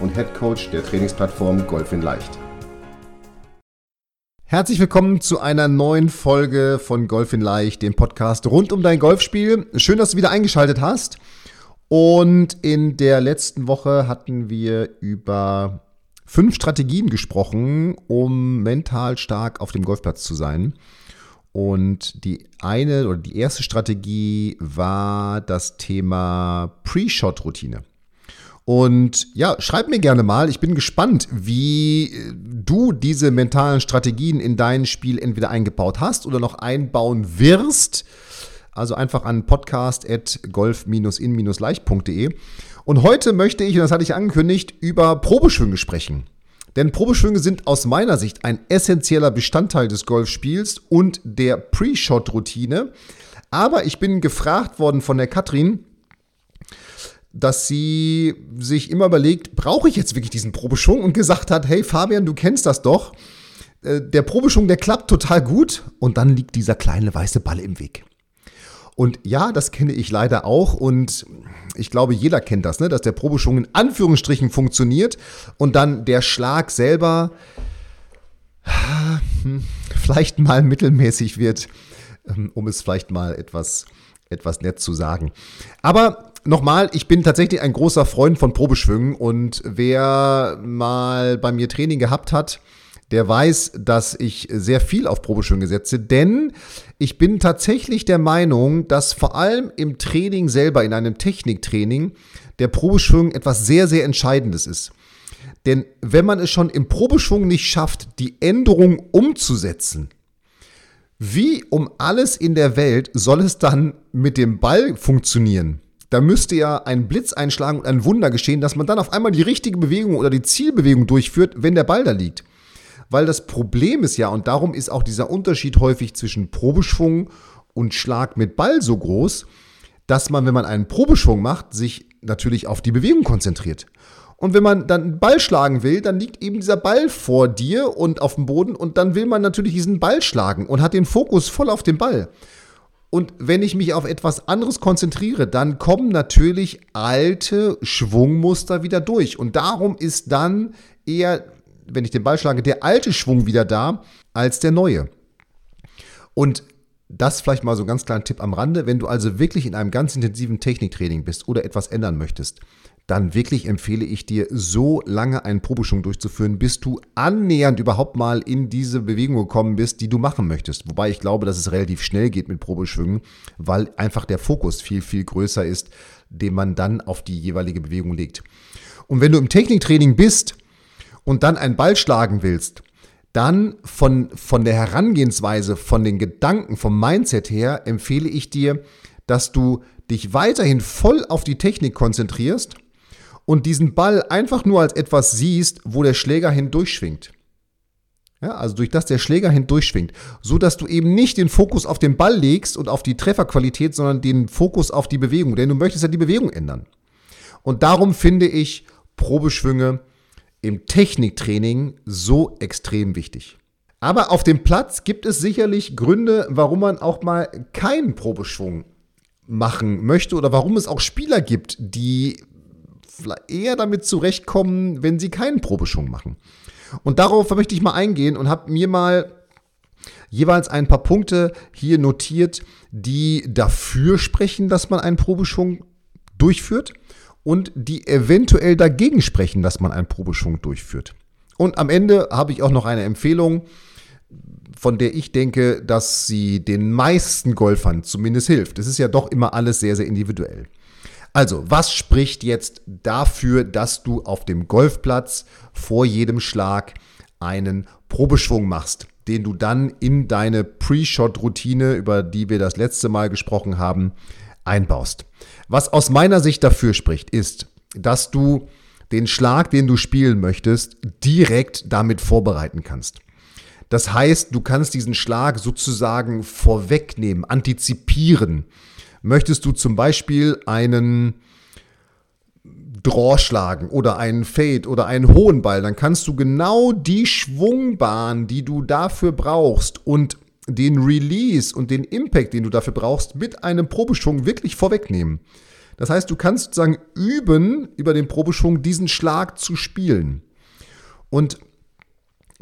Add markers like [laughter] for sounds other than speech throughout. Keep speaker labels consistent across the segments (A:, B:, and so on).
A: und Head Coach der Trainingsplattform Golf in Leicht. Herzlich willkommen zu einer neuen Folge von Golf in Leicht, dem Podcast rund um dein Golfspiel. Schön, dass du wieder eingeschaltet hast. Und in der letzten Woche hatten wir über fünf Strategien gesprochen, um mental stark auf dem Golfplatz zu sein. Und die eine oder die erste Strategie war das Thema Pre-Shot-Routine. Und ja, schreib mir gerne mal. Ich bin gespannt, wie du diese mentalen Strategien in dein Spiel entweder eingebaut hast oder noch einbauen wirst. Also einfach an podcast.golf-in-leicht.de. Und heute möchte ich, und das hatte ich angekündigt, über Probeschwünge sprechen. Denn Probeschwünge sind aus meiner Sicht ein essentieller Bestandteil des Golfspiels und der Pre-Shot-Routine. Aber ich bin gefragt worden von der Katrin, dass sie sich immer überlegt, brauche ich jetzt wirklich diesen Probeschwung und gesagt hat, hey Fabian, du kennst das doch. Äh, der Probeschwung, der klappt total gut und dann liegt dieser kleine weiße Ball im Weg. Und ja, das kenne ich leider auch und ich glaube, jeder kennt das, ne? dass der Probeschwung in Anführungsstrichen funktioniert und dann der Schlag selber hm, vielleicht mal mittelmäßig wird, ähm, um es vielleicht mal etwas, etwas nett zu sagen. Aber nochmal, ich bin tatsächlich ein großer Freund von Probeschwüngen und wer mal bei mir Training gehabt hat, der weiß, dass ich sehr viel auf Probeschwünge setze, denn ich bin tatsächlich der Meinung, dass vor allem im Training selber, in einem Techniktraining, der Probeschwung etwas sehr, sehr Entscheidendes ist. Denn wenn man es schon im Probeschwung nicht schafft, die Änderung umzusetzen, wie um alles in der Welt soll es dann mit dem Ball funktionieren? Da müsste ja ein Blitz einschlagen und ein Wunder geschehen, dass man dann auf einmal die richtige Bewegung oder die Zielbewegung durchführt, wenn der Ball da liegt. Weil das Problem ist ja, und darum ist auch dieser Unterschied häufig zwischen Probeschwung und Schlag mit Ball so groß, dass man, wenn man einen Probeschwung macht, sich natürlich auf die Bewegung konzentriert. Und wenn man dann einen Ball schlagen will, dann liegt eben dieser Ball vor dir und auf dem Boden und dann will man natürlich diesen Ball schlagen und hat den Fokus voll auf den Ball. Und wenn ich mich auf etwas anderes konzentriere, dann kommen natürlich alte Schwungmuster wieder durch. Und darum ist dann eher, wenn ich den Ball schlage, der alte Schwung wieder da als der neue. Und das vielleicht mal so ein ganz kleiner Tipp am Rande. Wenn du also wirklich in einem ganz intensiven Techniktraining bist oder etwas ändern möchtest, dann wirklich empfehle ich dir, so lange einen Probeschwung durchzuführen, bis du annähernd überhaupt mal in diese Bewegung gekommen bist, die du machen möchtest. Wobei ich glaube, dass es relativ schnell geht mit Probeschwüngen, weil einfach der Fokus viel, viel größer ist, den man dann auf die jeweilige Bewegung legt. Und wenn du im Techniktraining bist und dann einen Ball schlagen willst, dann von, von der Herangehensweise, von den Gedanken, vom Mindset her empfehle ich dir, dass du dich weiterhin voll auf die Technik konzentrierst und diesen Ball einfach nur als etwas siehst, wo der Schläger hindurchschwingt. Ja, also durch das der Schläger hindurchschwingt, so dass du eben nicht den Fokus auf den Ball legst und auf die Trefferqualität, sondern den Fokus auf die Bewegung, denn du möchtest ja die Bewegung ändern. Und darum finde ich Probeschwünge im Techniktraining so extrem wichtig. Aber auf dem Platz gibt es sicherlich Gründe, warum man auch mal keinen Probeschwung machen möchte oder warum es auch Spieler gibt, die eher damit zurechtkommen, wenn sie keinen Probeschwung machen. Und darauf möchte ich mal eingehen und habe mir mal jeweils ein paar Punkte hier notiert, die dafür sprechen, dass man einen Probeschwung durchführt und die eventuell dagegen sprechen, dass man einen Probeschwung durchführt. Und am Ende habe ich auch noch eine Empfehlung, von der ich denke, dass sie den meisten Golfern zumindest hilft. Es ist ja doch immer alles sehr, sehr individuell. Also, was spricht jetzt dafür, dass du auf dem Golfplatz vor jedem Schlag einen Probeschwung machst, den du dann in deine Pre-Shot-Routine, über die wir das letzte Mal gesprochen haben, einbaust? Was aus meiner Sicht dafür spricht, ist, dass du den Schlag, den du spielen möchtest, direkt damit vorbereiten kannst. Das heißt, du kannst diesen Schlag sozusagen vorwegnehmen, antizipieren. Möchtest du zum Beispiel einen Draw schlagen oder einen Fade oder einen hohen Ball, dann kannst du genau die Schwungbahn, die du dafür brauchst und den Release und den Impact, den du dafür brauchst, mit einem Probeschwung wirklich vorwegnehmen. Das heißt, du kannst sozusagen üben, über den Probeschwung diesen Schlag zu spielen. Und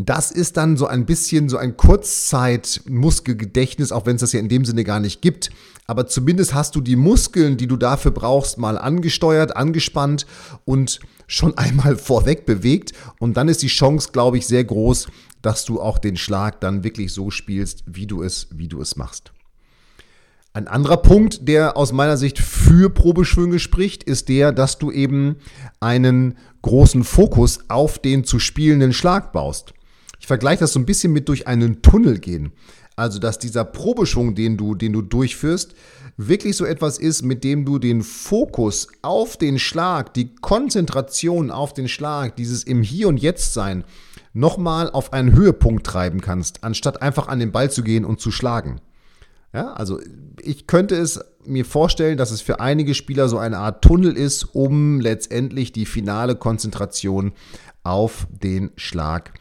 A: das ist dann so ein bisschen so ein Kurzzeit-Muskelgedächtnis, auch wenn es das ja in dem Sinne gar nicht gibt. Aber zumindest hast du die Muskeln, die du dafür brauchst, mal angesteuert, angespannt und schon einmal [laughs] vorweg bewegt. Und dann ist die Chance, glaube ich, sehr groß, dass du auch den Schlag dann wirklich so spielst, wie du es, wie du es machst. Ein anderer Punkt, der aus meiner Sicht für Probeschwünge spricht, ist der, dass du eben einen großen Fokus auf den zu spielenden Schlag baust. Ich vergleiche das so ein bisschen mit durch einen Tunnel gehen. Also, dass dieser Probeschwung, den du, den du durchführst, wirklich so etwas ist, mit dem du den Fokus auf den Schlag, die Konzentration auf den Schlag, dieses im Hier und Jetzt sein, nochmal auf einen Höhepunkt treiben kannst, anstatt einfach an den Ball zu gehen und zu schlagen. Ja, also ich könnte es mir vorstellen, dass es für einige Spieler so eine Art Tunnel ist, um letztendlich die finale Konzentration auf den Schlag zu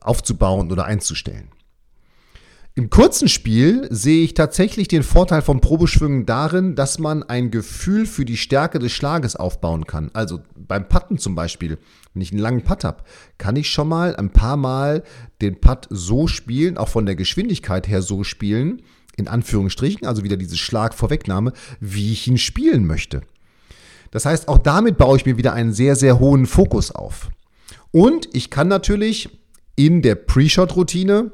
A: aufzubauen oder einzustellen. Im kurzen Spiel sehe ich tatsächlich den Vorteil von Probeschwüngen darin, dass man ein Gefühl für die Stärke des Schlages aufbauen kann. Also beim Putten zum Beispiel, wenn ich einen langen Putt habe, kann ich schon mal ein paar Mal den Putt so spielen, auch von der Geschwindigkeit her so spielen, in Anführungsstrichen, also wieder diese Schlagvorwegnahme, wie ich ihn spielen möchte. Das heißt, auch damit baue ich mir wieder einen sehr, sehr hohen Fokus auf. Und ich kann natürlich in der Pre-Shot-Routine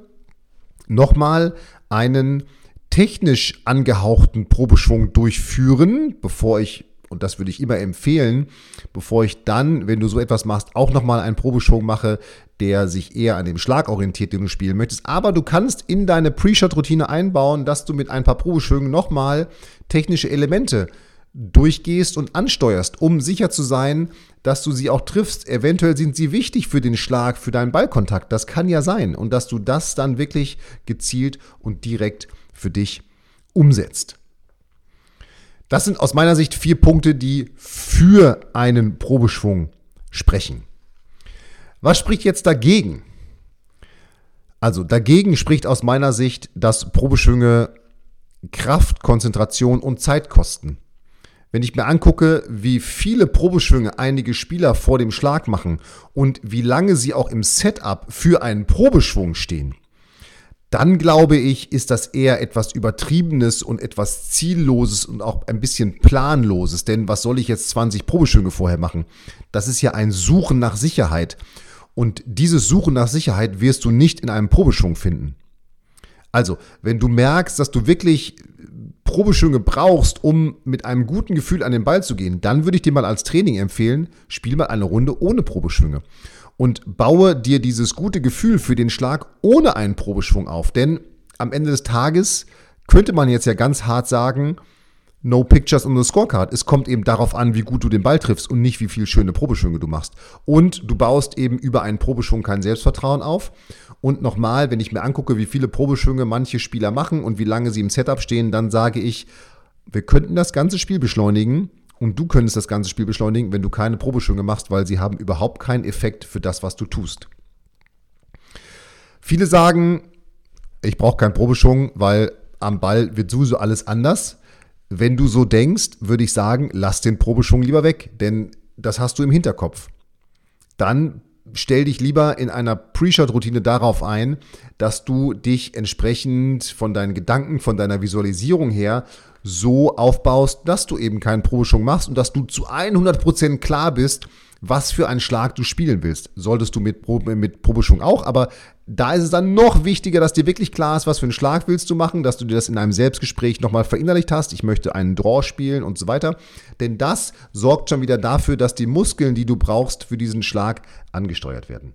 A: nochmal einen technisch angehauchten Probeschwung durchführen, bevor ich, und das würde ich immer empfehlen, bevor ich dann, wenn du so etwas machst, auch nochmal einen Probeschwung mache, der sich eher an dem Schlag orientiert, den du spielen möchtest. Aber du kannst in deine Pre-Shot-Routine einbauen, dass du mit ein paar Probeschwüngen nochmal technische Elemente durchgehst und ansteuerst, um sicher zu sein, dass du sie auch triffst. Eventuell sind sie wichtig für den Schlag, für deinen Ballkontakt. Das kann ja sein. Und dass du das dann wirklich gezielt und direkt für dich umsetzt. Das sind aus meiner Sicht vier Punkte, die für einen Probeschwung sprechen. Was spricht jetzt dagegen? Also dagegen spricht aus meiner Sicht, dass Probeschwünge Kraft, Konzentration und Zeit kosten. Wenn ich mir angucke, wie viele Probeschwünge einige Spieler vor dem Schlag machen und wie lange sie auch im Setup für einen Probeschwung stehen, dann glaube ich, ist das eher etwas Übertriebenes und etwas Zielloses und auch ein bisschen Planloses. Denn was soll ich jetzt 20 Probeschwünge vorher machen? Das ist ja ein Suchen nach Sicherheit. Und dieses Suchen nach Sicherheit wirst du nicht in einem Probeschwung finden. Also, wenn du merkst, dass du wirklich Probeschwünge brauchst, um mit einem guten Gefühl an den Ball zu gehen, dann würde ich dir mal als Training empfehlen, spiel mal eine Runde ohne Probeschwünge und baue dir dieses gute Gefühl für den Schlag ohne einen Probeschwung auf. Denn am Ende des Tages könnte man jetzt ja ganz hart sagen, No Pictures on the Scorecard. Es kommt eben darauf an, wie gut du den Ball triffst und nicht, wie viele schöne Probeschwünge du machst. Und du baust eben über einen Probeschwung kein Selbstvertrauen auf. Und nochmal, wenn ich mir angucke, wie viele Probeschwünge manche Spieler machen und wie lange sie im Setup stehen, dann sage ich, wir könnten das ganze Spiel beschleunigen und du könntest das ganze Spiel beschleunigen, wenn du keine Probeschwünge machst, weil sie haben überhaupt keinen Effekt für das, was du tust. Viele sagen, ich brauche keinen Probeschwung, weil am Ball wird sowieso alles anders. Wenn du so denkst, würde ich sagen, lass den Probeschwung lieber weg, denn das hast du im Hinterkopf. Dann stell dich lieber in einer Pre-Shot-Routine darauf ein, dass du dich entsprechend von deinen Gedanken, von deiner Visualisierung her so aufbaust, dass du eben keinen Probeschwung machst und dass du zu 100% klar bist, was für einen Schlag du spielen willst. Solltest du mit, mit Probeschwung auch, aber da ist es dann noch wichtiger, dass dir wirklich klar ist, was für einen Schlag willst du machen, dass du dir das in einem Selbstgespräch nochmal verinnerlicht hast. Ich möchte einen Draw spielen und so weiter. Denn das sorgt schon wieder dafür, dass die Muskeln, die du brauchst für diesen Schlag, angesteuert werden.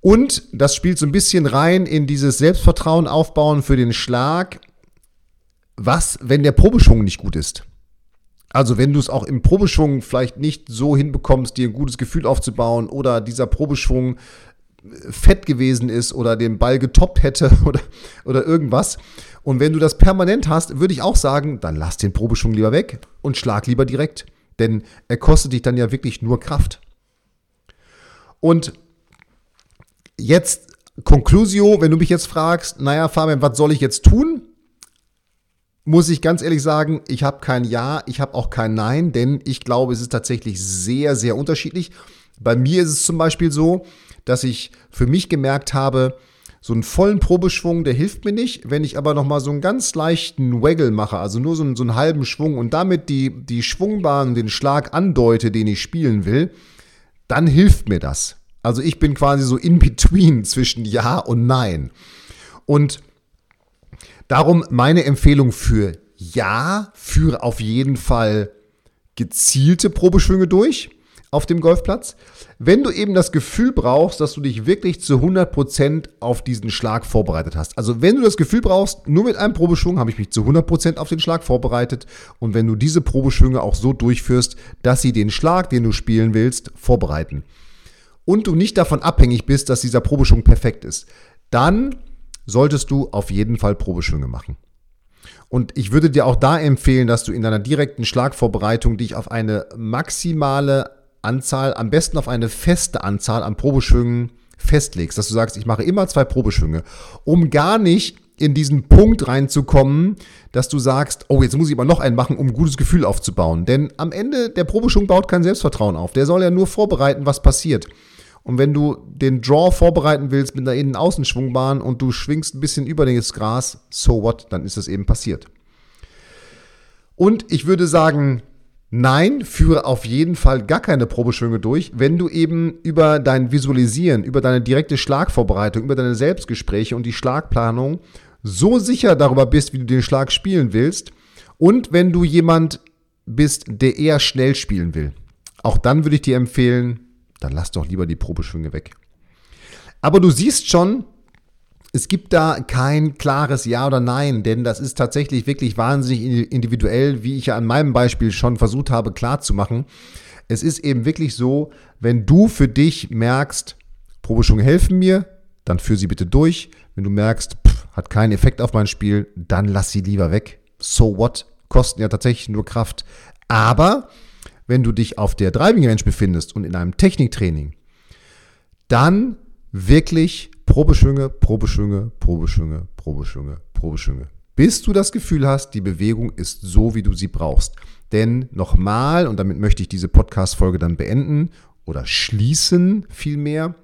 A: Und das spielt so ein bisschen rein in dieses Selbstvertrauen aufbauen für den Schlag. Was, wenn der Probeschwung nicht gut ist? Also wenn du es auch im Probeschwung vielleicht nicht so hinbekommst, dir ein gutes Gefühl aufzubauen oder dieser Probeschwung äh, fett gewesen ist oder den Ball getoppt hätte [laughs] oder, oder irgendwas. Und wenn du das permanent hast, würde ich auch sagen, dann lass den Probeschwung lieber weg und schlag lieber direkt. Denn er kostet dich dann ja wirklich nur Kraft. Und jetzt Conclusio, wenn du mich jetzt fragst, naja, Fabian, was soll ich jetzt tun? Muss ich ganz ehrlich sagen, ich habe kein Ja, ich habe auch kein Nein, denn ich glaube, es ist tatsächlich sehr, sehr unterschiedlich. Bei mir ist es zum Beispiel so, dass ich für mich gemerkt habe, so einen vollen Probeschwung, der hilft mir nicht. Wenn ich aber nochmal so einen ganz leichten Waggle mache, also nur so einen, so einen halben Schwung und damit die, die Schwungbahn den Schlag andeute, den ich spielen will, dann hilft mir das. Also ich bin quasi so in between [laughs] zwischen Ja und Nein. Und Darum meine Empfehlung für ja, führe auf jeden Fall gezielte Probeschwünge durch auf dem Golfplatz. Wenn du eben das Gefühl brauchst, dass du dich wirklich zu 100% auf diesen Schlag vorbereitet hast. Also wenn du das Gefühl brauchst, nur mit einem Probeschwung habe ich mich zu 100% auf den Schlag vorbereitet und wenn du diese Probeschwünge auch so durchführst, dass sie den Schlag, den du spielen willst, vorbereiten und du nicht davon abhängig bist, dass dieser Probeschwung perfekt ist, dann solltest du auf jeden Fall Probeschwünge machen. Und ich würde dir auch da empfehlen, dass du in deiner direkten Schlagvorbereitung dich auf eine maximale Anzahl, am besten auf eine feste Anzahl an Probeschwüngen festlegst, dass du sagst, ich mache immer zwei Probeschwünge, um gar nicht in diesen Punkt reinzukommen, dass du sagst, oh, jetzt muss ich aber noch einen machen, um ein gutes Gefühl aufzubauen. Denn am Ende, der Probeschwung baut kein Selbstvertrauen auf. Der soll ja nur vorbereiten, was passiert. Und wenn du den Draw vorbereiten willst mit einer Innen-Außenschwungbahn und du schwingst ein bisschen über das Gras, so what, dann ist das eben passiert. Und ich würde sagen, nein, führe auf jeden Fall gar keine Probeschwünge durch, wenn du eben über dein Visualisieren, über deine direkte Schlagvorbereitung, über deine Selbstgespräche und die Schlagplanung so sicher darüber bist, wie du den Schlag spielen willst und wenn du jemand bist, der eher schnell spielen will. Auch dann würde ich dir empfehlen, dann lass doch lieber die Probeschwünge weg. Aber du siehst schon, es gibt da kein klares Ja oder Nein, denn das ist tatsächlich wirklich wahnsinnig individuell, wie ich ja an meinem Beispiel schon versucht habe klarzumachen. Es ist eben wirklich so, wenn du für dich merkst, Probeschwünge helfen mir, dann führ sie bitte durch. Wenn du merkst, pff, hat keinen Effekt auf mein Spiel, dann lass sie lieber weg. So what? Kosten ja tatsächlich nur Kraft. Aber wenn du dich auf der Driving Range befindest und in einem Techniktraining, dann wirklich Probeschwünge, Probeschwünge, Probeschwünge, Probeschwünge, Probeschwünge. Bis du das Gefühl hast, die Bewegung ist so, wie du sie brauchst. Denn nochmal, und damit möchte ich diese Podcast-Folge dann beenden oder schließen vielmehr,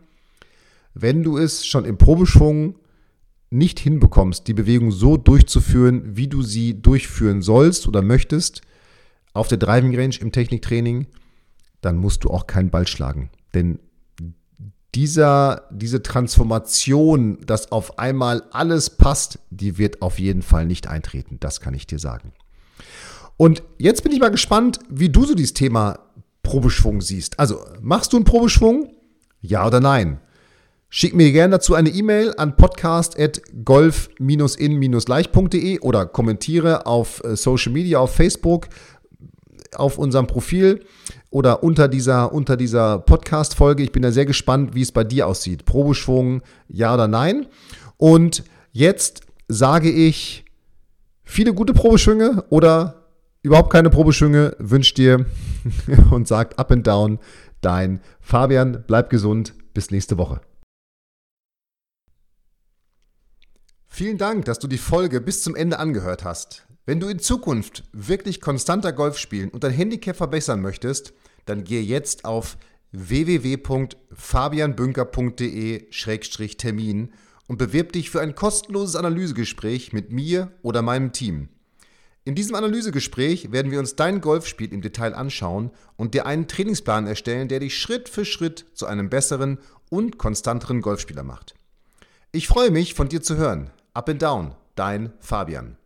A: wenn du es schon im Probeschwung nicht hinbekommst, die Bewegung so durchzuführen, wie du sie durchführen sollst oder möchtest, auf der Driving Range im Techniktraining, dann musst du auch keinen Ball schlagen. Denn dieser, diese Transformation, dass auf einmal alles passt, die wird auf jeden Fall nicht eintreten. Das kann ich dir sagen. Und jetzt bin ich mal gespannt, wie du so dieses Thema Probeschwung siehst. Also, machst du einen Probeschwung? Ja oder nein? Schick mir gerne dazu eine E-Mail an podcast.golf-in-leicht.de oder kommentiere auf äh, Social Media, auf Facebook auf unserem Profil oder unter dieser, unter dieser Podcast-Folge. Ich bin da sehr gespannt, wie es bei dir aussieht. Probeschwung, ja oder nein. Und jetzt sage ich viele gute Probeschwünge oder überhaupt keine Probeschwünge wünscht dir [laughs] und sagt up and down dein Fabian. Bleib gesund. Bis nächste Woche. Vielen Dank, dass du die Folge bis zum Ende angehört hast. Wenn du in Zukunft wirklich konstanter Golf spielen und dein Handicap verbessern möchtest, dann gehe jetzt auf www.fabianbünker.de-termin und bewirb dich für ein kostenloses Analysegespräch mit mir oder meinem Team. In diesem Analysegespräch werden wir uns dein Golfspiel im Detail anschauen und dir einen Trainingsplan erstellen, der dich Schritt für Schritt zu einem besseren und konstanteren Golfspieler macht. Ich freue mich, von dir zu hören. Up and Down, dein Fabian.